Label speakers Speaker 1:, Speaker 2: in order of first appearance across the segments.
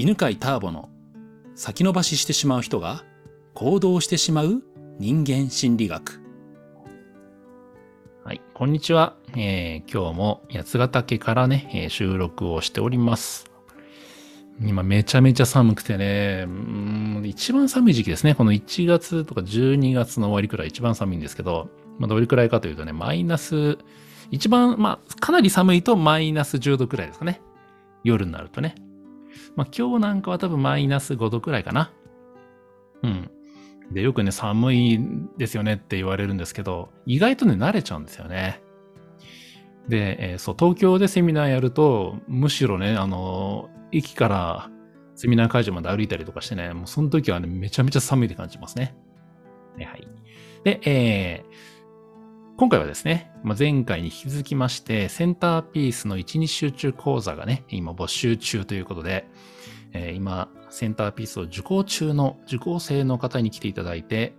Speaker 1: 犬飼ターボの先延ばししてしまう人が行動してしまう人間心理学。はい、こんにちは。えー、今日も八ヶ岳からね、えー、収録をしております。今めちゃめちゃ寒くてね、うん一番寒い時期ですね。この1月とか12月の終わりくらい一番寒いんですけど、まあ、どれくらいかというとね、マイナス、一番、まあ、かなり寒いとマイナス10度くらいですかね。夜になるとね。まあ、今日なんかは多分マイナス5度くらいかな。うん。で、よくね、寒いですよねって言われるんですけど、意外とね、慣れちゃうんですよね。で、えー、そう、東京でセミナーやると、むしろね、あの、駅からセミナー会場まで歩いたりとかしてね、もうその時はね、めちゃめちゃ寒いって感じますね。はい。で、えー、今回はですね、まあ、前回に引き続きまして、センターピースの1日集中講座がね、今募集中ということで、えー、今、センターピースを受講中の受講生の方に来ていただいて、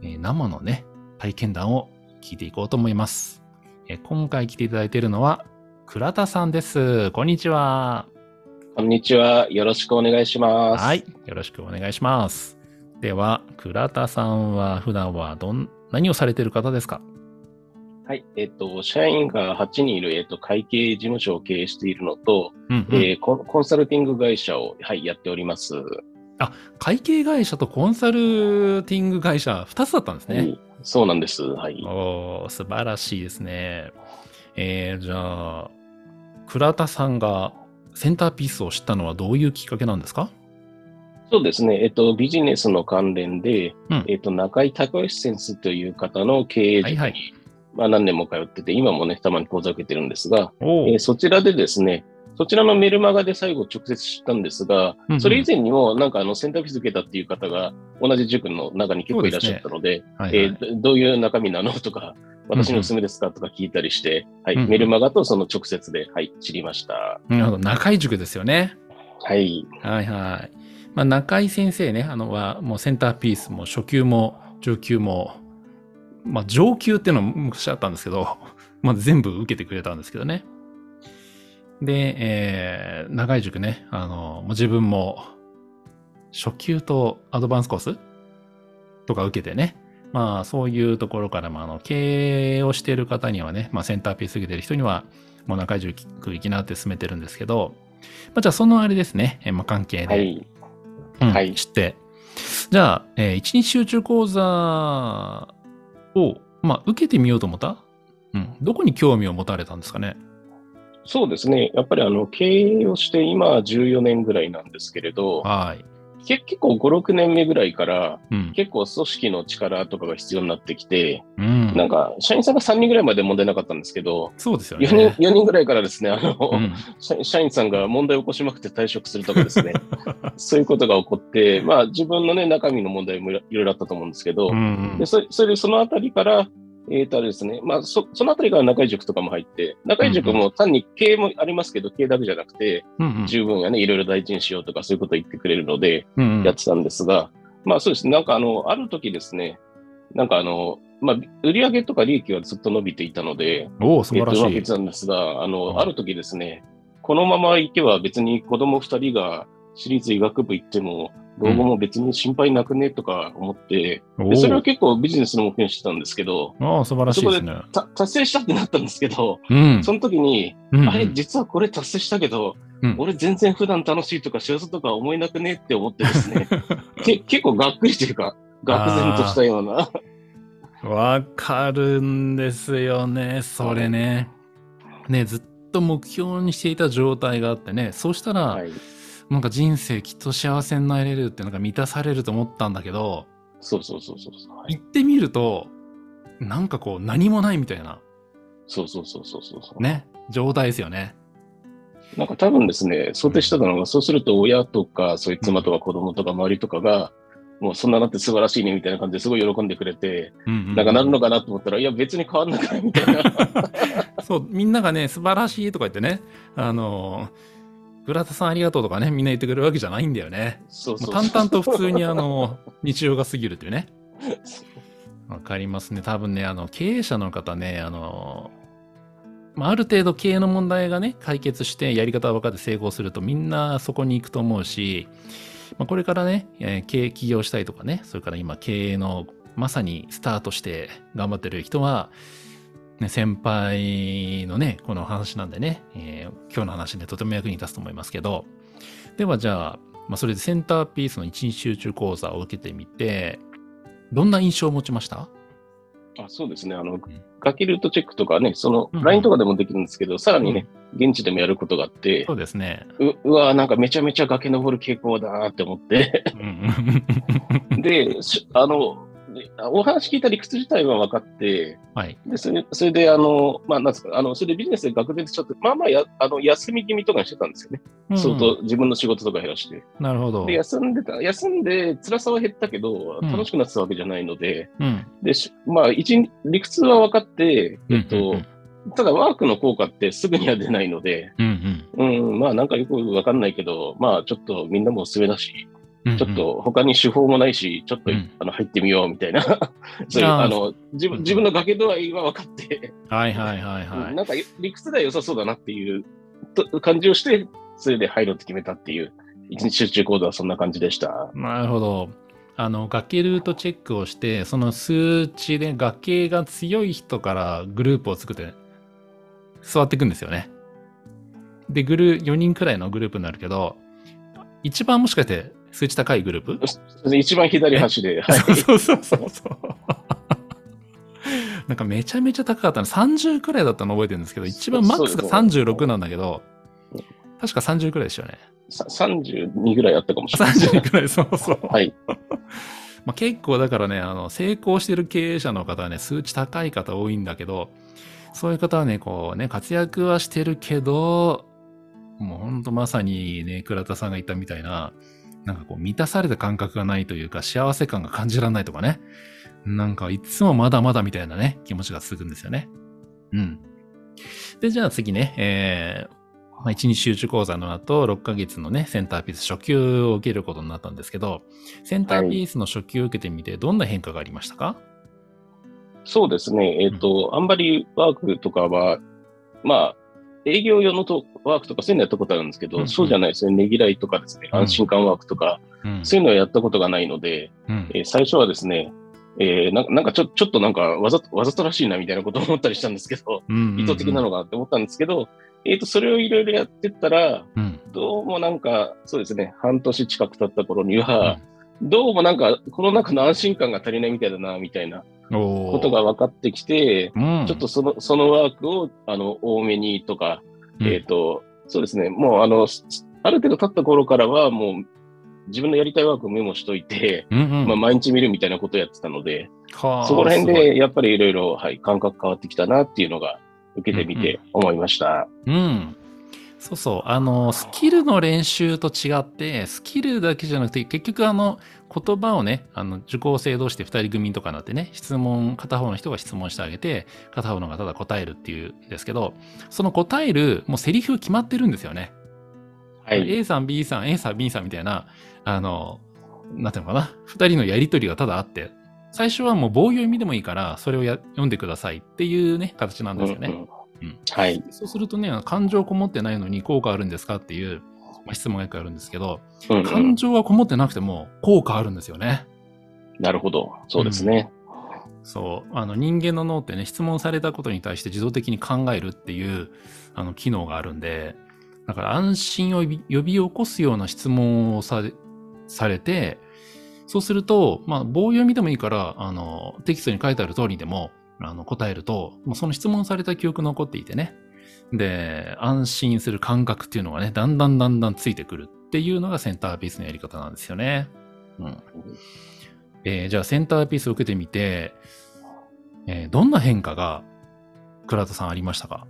Speaker 1: えー、生のね、体験談を聞いていこうと思います。えー、今回来ていただいているのは、倉田さんです。こんにちは。
Speaker 2: こんにちは。よろしくお願いします。
Speaker 1: はい。よろしくお願いします。では、倉田さんは普段はどん、何をされている方ですか？
Speaker 2: はい。えっ、と、社員が8人いる、えっ、と、会計事務所を経営しているのと、うんうん、えー、コンサルティング会社を、はい、やっております。
Speaker 1: あ、会計会社とコンサルティング会社、2つだったんですね。はい、
Speaker 2: そうなんです。はい。
Speaker 1: お素晴らしいですね。えー、じゃあ、倉田さんがセンターピースを知ったのはどういうきっかけなんですか？
Speaker 2: そうですね。えっと、ビジネスの関連で、うん、えっと、中井隆義先生という方の経営塾に、はいはいまあ、何年も通ってて、今もね、たまに講座受けてるんですが、えー、そちらでですね、そちらのメルマガで最後直接知ったんですが、うんうん、それ以前にもなんかあの選択肢受けたっていう方が同じ塾の中に結構いらっしゃったので、えどういう中身なのとか、私のおすすめですかとか聞いたりして、はい、メルマガとその直接で、はい、知りました。
Speaker 1: なるほど、中井塾ですよね。
Speaker 2: はい。
Speaker 1: はいはい。まあ、中井先生ね、あのはもうセンターピースも初級も上級もまあ、上級っていうのも昔あったんですけど、まあ、全部受けてくれたんですけどね。で、えー、長い塾ね、あの、自分も、初級とアドバンスコースとか受けてね、まあ、そういうところから、まあ、あの、経営をしている方にはね、まあ、センターピース受けてる人には、もう中井塾行きなって進めてるんですけど、まあ、じゃあ、そのあれですね、えまあ、関係で、はい、うん、はい、知って、じゃあ、えー、一日集中講座を、まあ、受けてみようと思った？うん。どこに興味を持たれたんですかね？
Speaker 2: そうですね。やっぱりあの、経営をして今14年ぐらいなんですけれど、はい。結構5、6年目ぐらいから、うん、結構組織の力とかが必要になってきて、うん、なんか、社員さんが3人ぐらいまで問題なかったんですけど、
Speaker 1: そうですよね。
Speaker 2: 4人 ,4 人ぐらいからですね、あの、うん、社員さんが問題を起こしまくって退職するとかですね、そういうことが起こって、まあ自分のね、中身の問題もいろいろあったと思うんですけど、うんうん、でそそれでそのあたりから、えっ、ー、と、あれですね。まあ、そ、そのあたりから中井塾とかも入って、中井塾も単に経営もありますけど、経営だけじゃなくて、十分やね、いろいろ大事にしようとか、そういうことを言ってくれるので、やってたんですが、まあそうですね。なんかあの、ある時ですね、なんかあの、まあ、売上とか利益はずっと伸びていたので、
Speaker 1: お素晴らしい。えっと、う
Speaker 2: まくなんですが、あの、ある時ですね、このままいけば別に子供二人が私立医学部行っても、老後も別に心配なくねとか思って、うん、それは結構ビジネスの目標にしてたんですけど、
Speaker 1: ああ、素晴らしいですね。
Speaker 2: そこで達成したってなったんですけど、うん、その時に、うんうん、あれ、実はこれ達成したけど、うん、俺全然普段楽しいとか幸せとか思えなくねって思ってですね、け結構がっくりというか、愕然としたような。
Speaker 1: わかるんですよね、それね。ね、ずっと目標にしていた状態があってね、そうしたら、はいなんか人生きっと幸せになれるってなんか満たされると思ったんだけど、
Speaker 2: そうそうそうそう
Speaker 1: そう、はい、行ってみると、なんかこう何もないみたいな。
Speaker 2: そうそうそうそうそ
Speaker 1: う。ね。状態ですよね。
Speaker 2: なんか多分ですね、想定してたのが、うん、そうすると親とか、そういう妻とか子供とか周りとかが、うん、もうそんななって素晴らしいねみたいな感じですごい喜んでくれて、うんうん、なんかなるのかなと思ったら、いや別に変わんなくないみたいな。
Speaker 1: そう、みんながね、素晴らしいとか言ってね、あのー倉田さんありがとうとかね、みんな言ってくれるわけじゃないんだよね。そうそう淡々と普通にあの、日常が過ぎるっていうね。わかりますね。多分ね、あの、経営者の方ね、あの、まあ、ある程度経営の問題がね、解決してやり方が分かって成功するとみんなそこに行くと思うし、まあ、これからね、えー、経営起業したいとかね、それから今経営のまさにスタートして頑張ってる人は、ね、先輩のね、この話なんでね、えー、今日の話でとても役に立つと思いますけど、ではじゃあ、まあ、それでセンターピースの一日集中講座を受けてみて、どんな印象を持ちました？
Speaker 2: あそうですね。あの、崖ルートチェックとかね、その、LINE とかでもできるんですけど、うん、さらにね、現地でもやることがあって、
Speaker 1: そうですね。
Speaker 2: ううわなんかめちゃめちゃ崖登る傾向だなって思って。で、あの、お話聞いた理屈自体は分かって、
Speaker 1: はい、
Speaker 2: でそれそれで、あの、まあ、なんですか、あの、それでビジネスで学でちょっと、まあまあや、あの、休み気味とかしてたんですよね。うん、相当自分の仕事とか減らして。
Speaker 1: なるほど。
Speaker 2: で、休んでた、休んで辛さは減ったけど、楽しくなってたわけじゃないので、
Speaker 1: うん、
Speaker 2: で、まあ、一、理屈は分かって、えっと、うんうんうんただワークの効果ってすぐには出ないので、
Speaker 1: うん、うん、
Speaker 2: うん、まあなんかよくわかんないけど、まあちょっとみんなもおすすめだし、ちょっと他に手法もないし、ちょっと、うん、あの入ってみようみたいな そういうあの自分自分の崖度合いは分かって
Speaker 1: はいはいはいはい。
Speaker 2: なんか理屈では良さそうだなっていう感じをして、それで入ろうって決めたっていう、一日集中コードはそんな感じでした。
Speaker 1: なるほど。あの崖ルートチェックをして、その数値で崖が強い人からグループを作って、座っていくんですよね。で、グルー、4人くらいのグループになるけど、一番もしかして数値高いグルー
Speaker 2: プ？一番左端で。
Speaker 1: はい、そうそうそうそう。なんかめちゃめちゃ高かったの。30くらいだったの覚えてるんですけど、一番マックスが36なんだけど、確か30くらいでしたよね。
Speaker 2: 32ぐらいあったかもしれない。
Speaker 1: 32くらい、そうそう。
Speaker 2: はい。
Speaker 1: まあ結構だからね、あの、成功してる経営者の方はね、数値高い方多いんだけど、そういう方はね、こうね、活躍はしてるけど、もうほんとまさにね、倉田さんが言ったみたいな、なんかこう満たされた感覚がないというか幸せ感が感じられないとかね。なんかいつもまだまだみたいなね、気持ちが続くんですよね。うん。で、じゃあ次ね、えー、まあ、1日集中講座の後、6ヶ月のね、センターピース初級を受けることになったんですけど、センターピースの初級を受けてみて、どんな変化がありましたか、はい、
Speaker 2: そうですね。えっ、ー、と、うん、あんまりワークとかは、まあ、営業用のとワークとかそういうのやったことあるんですけど、うんうん、そうじゃないですね。ねぎらいとかですね、安心感ワークとか、うん、そういうのはやったことがないので、うん、えー、最初はですね、えー、ななんかちょちょっとなんかわざわざとらしいなみたいなことを思ったりしたんですけど、うんうんうん、意図的なのかって思ったんですけど、えっ、ー、と、それをいろいろやってったら、うん、どうもなんか、そうですね、半年近く経った頃には、どうもなんか、この中の安心感が足りないみたいだな、みたいなことが分かってきて、うん、ちょっとその、そのワークを、あの、多めにとか、うん、えっ、ー、と、そうですね、もう、あの、ある程度経った頃からは、もう、自分のやりたいワークをメモしといて、うんうん、まあ、毎日見るみたいなことをやってたので、そこら辺でやっぱりいろいろ、はい、感覚変わってきたなっていうのが、受けてみて思いました。
Speaker 1: うん、うんそうそう。あの、スキルの練習と違って、スキルだけじゃなくて、結局あの、言葉をね、あの、受講生同士で二人組とかなってね、質問、片方の人が質問してあげて、片方のがただ答えるっていうんですけど、その答える、もうセリフ決まってるんですよね。
Speaker 2: はい。
Speaker 1: A さん、B さん、A さん、B さんみたいな、あの、なんていうのかな、二人のやりとりがただあって、最初はもう棒読みでもいいから、それをや読んでくださいっていうね、形なんですよね。うんうん
Speaker 2: うん、はい。
Speaker 1: そうするとね、感情こもってないのに効果あるんですかっていう、まあ、質問がよくあるんですけど、うんうん、感情はこもってなくても効果あるんですよね。
Speaker 2: なるほど。そうですね。
Speaker 1: うん、そう。あの人間の脳ってね、質問されたことに対して自動的に考えるっていうあの機能があるんで、だから安心を呼び起こすような質問をさされて、そうすると、まあ、棒読みでもいいから、あの、テキストに書いてある通りでも、あの、答えると、もうその質問された記憶残っていてね。で、安心する感覚っていうのがね、だんだんだんだんついてくるっていうのがセンターピースのやり方なんですよね。うん。えー、じゃあセンターピースを受けてみて、えー、どんな変化が倉田さんありましたか？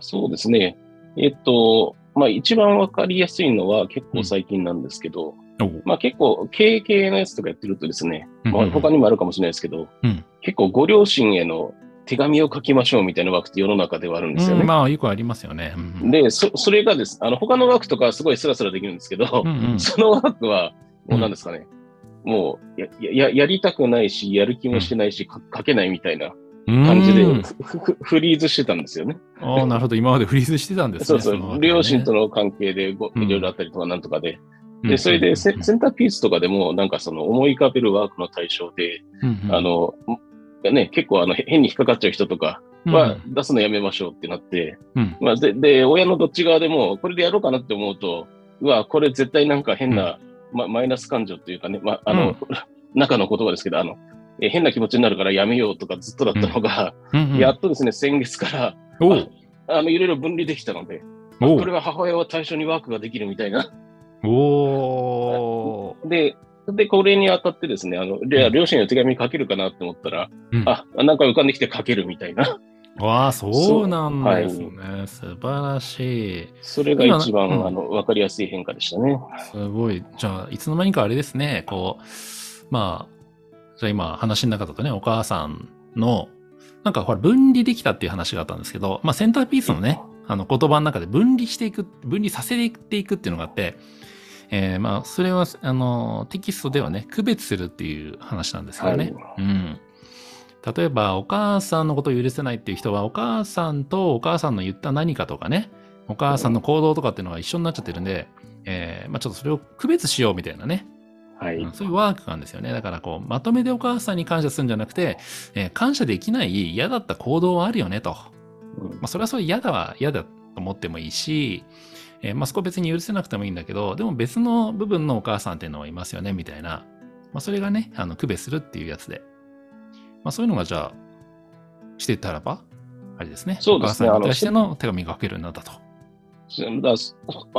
Speaker 2: そうですね。えっと、まあ一番わかりやすいのは結構最近なんですけど、うん、まあ結構経営系のやつとかやってるとですね、まあ、他にもあるかもしれないですけど、うん、結構ご両親への手紙を書きましょうみたいなワークって世の中ではあるんですよね。
Speaker 1: うん、まあ、よくありますよね。
Speaker 2: うん、で、そ、それがです、あの、他のワークとかすごいスラスラできるんですけど、うんうん、そのワークは、もう何ですかね、うん、もうや、や、やりたくないし、やる気もしてないし、書けないみたいな感じでフリーズしてたんですよね。
Speaker 1: ああ、なるほど。今までフリーズしてたんですね。
Speaker 2: そうそう。両親との関係でごいろいろあったりとかなんとかで。で、それでセンターピースとかでも、なんかその思い浮かべるワークの対象で、あの、ね、結構あの変に引っかかっちゃう人とかは出すのやめましょうってなって、まあで、で、親のどっち側でも、これでやろうかなって思うと、うわ、これ絶対なんか変な、ま、マイナス感情っていうかね、ま、あの、中の言葉ですけど、あの、え変な気持ちになるからやめようとかずっとだったのが、うんうん、やっとですね、先月からあのいろいろ分離できたので、これは母親は対象にワークができるみたいな。
Speaker 1: お
Speaker 2: で、で、これにあたってですね、あの、両親の手紙書けるかなって思ったら、うん、あ、なんか浮かんできて書けるみたいな。
Speaker 1: わあ、そうなんですね。はい、素晴らしい。
Speaker 2: それが一番、うん、あの、わかりやすい変化でしたね。
Speaker 1: すごい。じゃあ、いつの間にかあれですね、こう、まあ、じゃあ今話の中だとね、お母さんの、なんかほら分離できたっていう話があったんですけど、まあセンターピースのね、あの言葉の中で分離していく、分離させていくっていうのがあって、えー、まあそれはあのテキストではね、区別するっていう話なんですけどね。はい、うん。例えばお母さんのことを許せないっていう人は、お母さんとお母さんの言った何かとかね、お母さんの行動とかっていうのが一緒になっちゃってるんで、えー、まあちょっとそれを区別しようみたいなね、
Speaker 2: はい、
Speaker 1: そういうワークなんですよね。だからこう、まとめでお母さんに感謝するんじゃなくて、えー、感謝できない嫌だった行動はあるよねと。うん、まあ、それはそれ嫌だは嫌だと思ってもいいし、えー、まあ、そこ別に許せなくてもいいんだけど、でも別の部分のお母さんっていうのはいますよね、みたいな。まあ、それがね、あの、区別するっていうやつで。まあ、そういうのがじゃあ、してたらば、あれですね。
Speaker 2: そうです
Speaker 1: ね。お母さんに対しての手紙が書けるようになったと。
Speaker 2: だ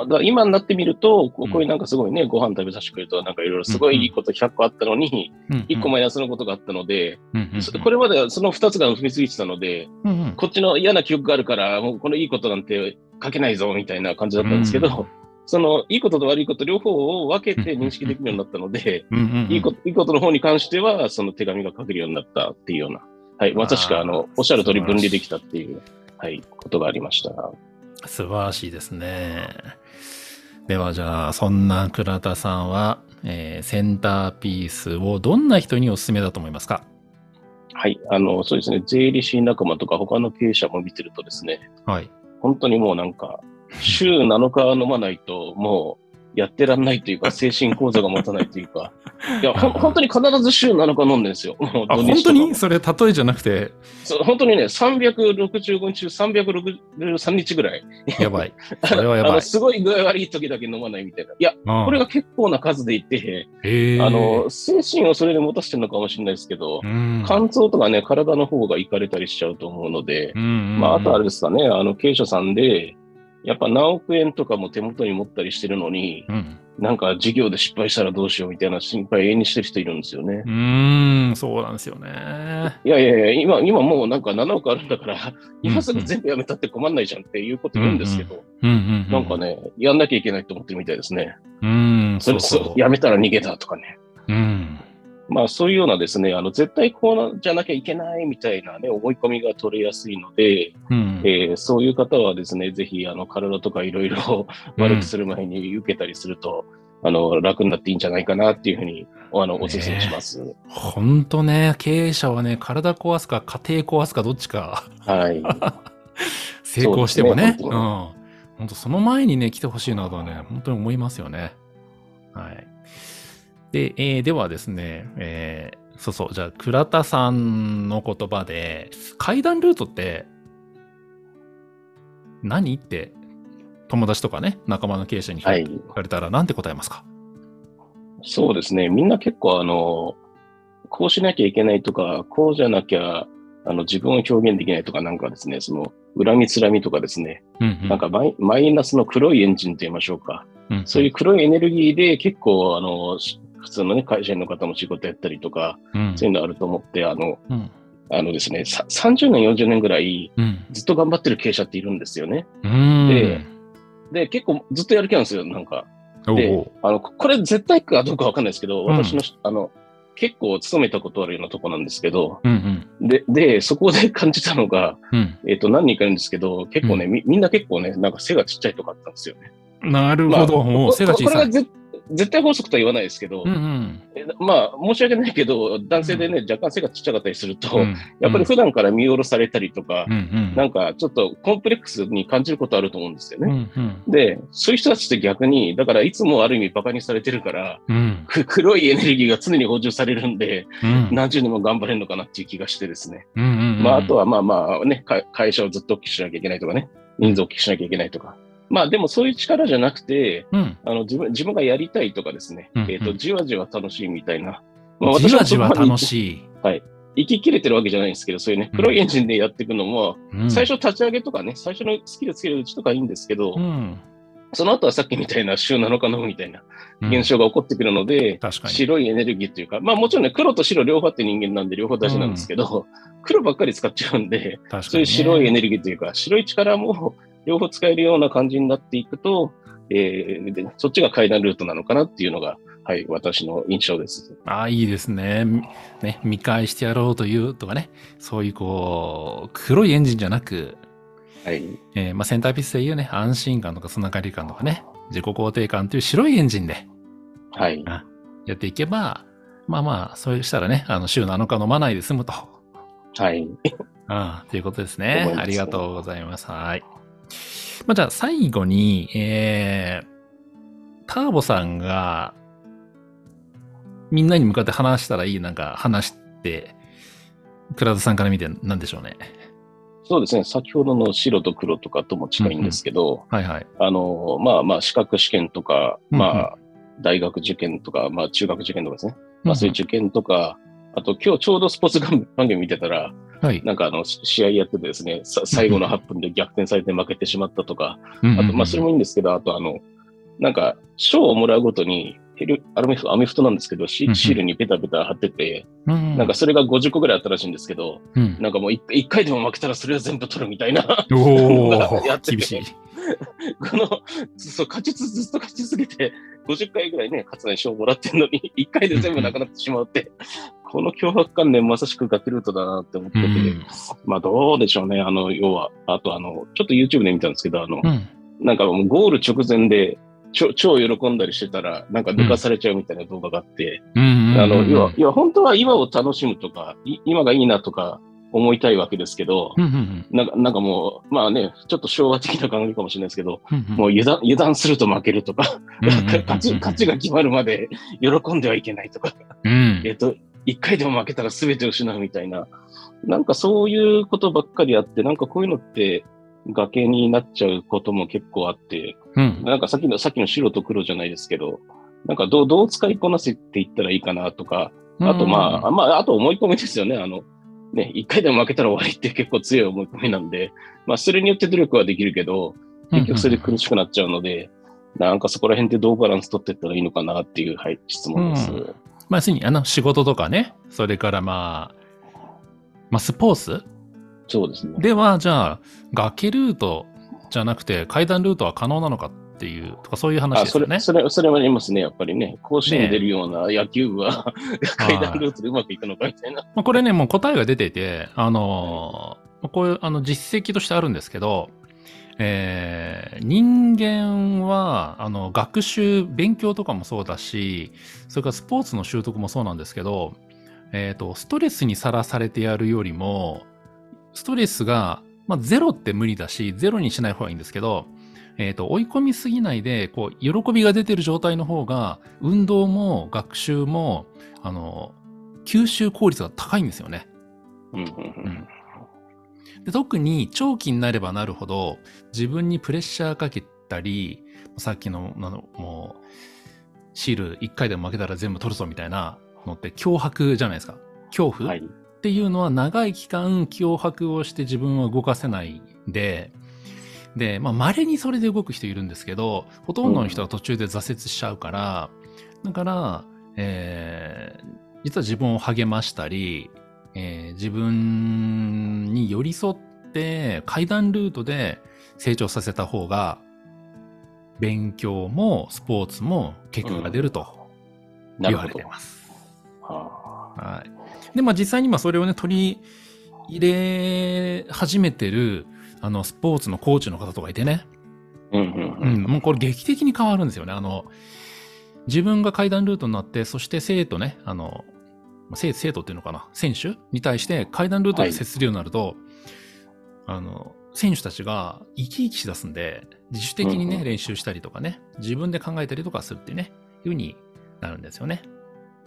Speaker 2: だ今になってみると、こういうなんかすごいね、うん、ご飯食べさせてくれると、なんかいろいろすごいいいこと100個あったのに、うんうん、1個マイナスのことがあったので、うんうん、これまではその2つが踏みついてたので、うんうん、こっちの嫌な記憶があるから、もうこのいいことなんて書けないぞ、みたいな感じだったんですけど、うん、そのいいことと悪いこと両方を分けて認識できるようになったので、いいこといいことの方に関しては、その手紙が書けるようになったっていうような、はい、まさしくあの、おっしゃる通り分離できたっていう、はい、ことがありました。
Speaker 1: 素晴らしいですね。ではじゃあ、そんな倉田さんは、えー、センターピースをどんな人にお勧めだと思いますか？
Speaker 2: はい、あの、そうですね、税理士仲間とか他の経営者も見てるとですね、
Speaker 1: はい。
Speaker 2: 本当にもうなんか、週7日飲まないと、もう、やってらんないというか、精神構造が持たないというか、いや、ほ本当に必ず週7日飲んでるんですよ。
Speaker 1: あ、本当に？それ、例えじゃなくて？
Speaker 2: そう本当にね、365日中363日ぐらい。
Speaker 1: やばい。それはやばい。
Speaker 2: すごい具合悪い時だけ飲まないみたいな。いや、これが結構な数でいて、あの、精神をそれで持たせてるのかもしれないですけど、肝臓とかね、体の方がいかれたりしちゃうと思うので、まあ、あとあれですかね、あの、経営者さんで、やっぱ何億円とかも手元に持ったりしてるのに、うん、なんか事業で失敗したらどうしようみたいな心配永遠にしてる人いるんですよね。
Speaker 1: うん、そうなんですよね。
Speaker 2: いやいやいや、今、今もうなんか7億あるんだから、今すぐ全部やめたって困んないじゃんっていうこと言うんですけど、なんかね、やんなきゃいけないと思ってるみたいですね。
Speaker 1: うん、
Speaker 2: それそうやめたら逃げたとかね。
Speaker 1: うん。
Speaker 2: まあそういうようなですね、あの絶対こうじゃなきゃいけないみたいなね、思い込みが取れやすいので、うん、えー、そういう方はですね、ぜひあの体とかいろいろ悪くする前に受けたりすると、うん、あの楽になっていいんじゃないかなっていうふうにあのお勧めします。
Speaker 1: 本当ね、経営者はね、体壊すか家庭壊すかどっちか。
Speaker 2: はい。
Speaker 1: 成功してもね。ねうん。本当その前にね、来てほしいなとはね、本当に思いますよね。はい。で、えー、ではですね、えー、そうそう、じゃあ、倉田さんの言葉で、階段ルートって何って友達とかね、仲間の経営者に聞かれたら、なんて答えますか、
Speaker 2: そうですね。みんな結構、あの、こうしなきゃいけないとか、こうじゃなきゃ、あの、自分を表現できないとか、なんかですね、その、恨みつらみとかですね、うんうん、なんかマイマイナスの黒いエンジンと言いましょうか。うんうん、そういう黒いエネルギーで結構、あの、普通のね、会社員の方も仕事やったりとか、うん、そういうのあると思って、あの、うん、あのですね、30年、40年ぐらい、ずっと頑張ってる経営者っているんですよね。で、で、結構ずっとやる気なんですよ、なんか。で、あの、これ絶対かどうかわかんないですけど、私の、あの、結構勤めたことあるようなとこなんですけど、うんうん、で、で、そこで感じたのが、うん、えっ、ー、と、何人かいるんですけど、結構ね、み、みんな結構ね、なんか背がちっちゃいとかあったんですよね。
Speaker 1: なるほど、まあ、もう背が小さい。これが
Speaker 2: 絶対法則とは言わないですけど、うんうん、まあ、申し訳ないけど、男性でね、うん、若干背がちっちゃかったりすると、うん、やっぱり普段から見下ろされたりとか、うんうん、なんかちょっとコンプレックスに感じることあると思うんですよね。うんうん、で、そういう人たちって逆に、だからいつもある意味馬鹿にされてるから、黒いエネルギーが常に補充されるんで、何十年も頑張れるのかなっていう気がしてですね。まあ、あとはまあまあね、会社をずっと大きくしなきゃいけないとかね、人数を大きくしなきゃいけないとか、まあでもそういう力じゃなくて、うん、あの自分自分がやりたいとかですね、うんうん、えっ、ー、と、じわじわ楽しいみたいな。
Speaker 1: まあ、私はじわじわ楽しい。
Speaker 2: はい。生き切れてるわけじゃないんですけど、そういうね、黒いエンジンでやっていくのも、うん、最初立ち上げとかね、最初のスキルつけるうちとかいいんですけど、うん、その後はさっきみたいな週7日のみたいな現象が起こってくるので、うん、白いエネルギーというか、まあもちろんね、黒と白両方あって人間なんで両方大事なんですけど、黒ばっかり使っちゃうんで、ね、そういう白いエネルギーというか、白い力も両方使えるような感じになっていくと、えー、でそっちが階段ルートなのかなっていうのが、はい、私の印象です。
Speaker 1: ああ、いいですね。ね、見返してやろうというとかね、そういうこう、黒いエンジンじゃなく、はい。えー、まあ、センターピースで言うね、安心感とかつながり感とかね、自己肯定感という白いエンジンで、はい。やっていけば、まあまあ、そうしたらね、あの、週7日飲まないで済むと。
Speaker 2: はい。
Speaker 1: あ あ、ということですね。ありがとうございます。はい。まあ、じゃあ最後に、えー、ターボさんが、みんなに向かって話したらいい、なんか話して、倉田さんから見て何でしょうね。
Speaker 2: そうですね。先ほどの白と黒とかとも近いんですけど、うんうん、はいはい。あの、まあまあ、資格試験とか、まあ、大学受験とか、まあ、中学受験とかですね。まあ、そういう受験とか、あと今日ちょうどスポーツ番組見てたら、はい、なんかあの、試合やっててですね、最後の8分で逆転されて負けてしまったとか、あと、まあ、それもいいんですけど、あとあの、なんか、賞をもらうごとに、アルミフアメフトなんですけど、シールにペタペタ貼ってて、なんかそれが50個ぐらいあったらしいんですけど、なんかもう1回でも負けたらそれは全部取るみたいな。
Speaker 1: おやって厳しい。
Speaker 2: この、そう、勝ちつずっと勝ち続けて、50回ぐらいね、勝つない賞をもらってるのに、1回で全部なくなってしまうって、この脅迫観念まさしく学ルートだなって思ってて、うん、まあどうでしょうね、あの、要は、あとあの、ちょっと YouTube で見たんですけど、あの、うん、なんかもうゴール直前で、超超喜んだりしてたら、なんか抜かされちゃうみたいな動画があって、あの、要は、要は本当は今を楽しむとか、今がいいなとか、思いたいわけですけど、なんかなんかもう、まあね、ちょっと昭和的な考えかもしれないですけど、もう油断油断すると負けるとか、勝ち勝ちが決まるまで喜んではいけないとか、えっと、一回でも負けたら全て失うみたいな、なんかそういうことばっかりあって、なんかこういうのって崖になっちゃうことも結構あって、うん、なんかさっきの、さっきの白と黒じゃないですけど、なんかどう、どう使いこなせていったらいいかなとか、あとまあ、まあ、あと思い込みですよね。あの、ね、一回でも負けたら終わりって結構強い思い込みなんで、まあ、それによって努力はできるけど、結局それで苦しくなっちゃうので、なんかそこら辺ってどうバランス取っていったらいいのかなっていう、はい、質問です。うん
Speaker 1: まあ、要するに、あの、仕事とかね、それからまあ、まあ、スポーツ？
Speaker 2: そうですね。
Speaker 1: では、じゃあ、崖ルートじゃなくて、階段ルートは可能なのかっていう、とかそういう話ですよね。
Speaker 2: それ、それ、それもありますね、やっぱりね。甲子園に出るような野球部は、ね、階段ルートでうまくいくのかみたいな。
Speaker 1: まあ、これね、もう答えが出ていて、あのー、こういう、あの、実績としてあるんですけど、えー、人間は、あの、学習、勉強とかもそうだし、それからスポーツの習得もそうなんですけど、えっ、ー、と、ストレスにさらされてやるよりも、ストレスが、まあ、ゼロって無理だし、ゼロにしない方がいいんですけど、えっ、ー、と、追い込みすぎないで、こう、喜びが出てる状態の方が、運動も学習も、あの、吸収効率が高いんですよね。うん、うんで特に長期になればなるほど自分にプレッシャーかけたりさっきののもうシール1回でも負けたら全部取るぞみたいなのって脅迫じゃないですか。恐怖、はい、っていうのは長い期間脅迫をして自分を動かせないでで、まあ、稀にそれで動く人いるんですけど、ほとんどの人は途中で挫折しちゃうから、だから、えー、実は自分を励ましたり、えー、自分に寄り添って階段ルートで成長させた方が、勉強もスポーツも結果が出ると言われてます。うん、はい。で、まあ実際にまあそれをね、取り入れ始めてる、あの、スポーツのコーチの方とかいてね。うんうんうん。うん、もうこれ劇的に変わるんですよね。あの、自分が階段ルートになって、そして生徒ね、あの、生生徒っていうのかな、選手に対して階段ルートで接するようになると、はい、あの、選手たちが生き生きしだすんで、自主的にね、うんうん、練習したりとかね、自分で考えたりとかするっていうね、いう風になるんですよね。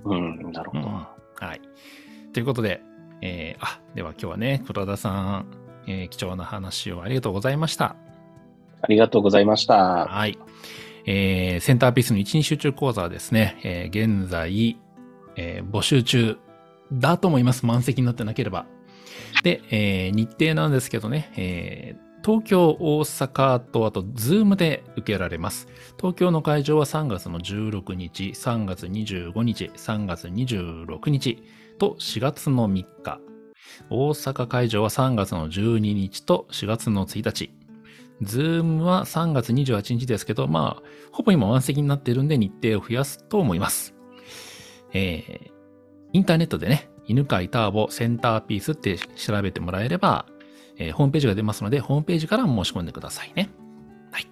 Speaker 2: うん、なるほど。うん、は
Speaker 1: い。ということで、えー、あ、では今日はね、黒田さん、えー、貴重な話をありがとうございました。
Speaker 2: ありがとうございました。
Speaker 1: はい。えー、センターピースの一日集中講座はですね、えー、現在、えー、募集中だと思います。満席になってなければ。で、えー、日程なんですけどね、えー、東京、大阪と、あと、ズームで受けられます。東京の会場は3月の16日、3月25日、3月26日と4月の3日。大阪会場は3月の12日と4月の1日。 Zoomは3月28日ですけど、まあ、ほぼ今満席になっているんで日程を増やすと思います。えー、インターネットでね、犬飼ターボセンターピースって調べてもらえれば、えー、ホームページが出ますので、ホームページから申し込んでくださいね。はい。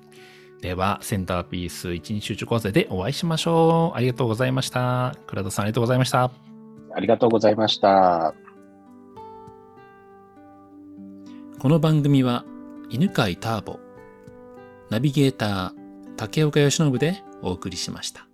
Speaker 1: では、センターピース一日集中講座でお会いしましょう。ありがとうございました。倉田さんありがとうございました。
Speaker 2: ありがとうございました。
Speaker 1: この番組は、犬飼ターボ、ナビゲーター、竹岡由伸でお送りしました。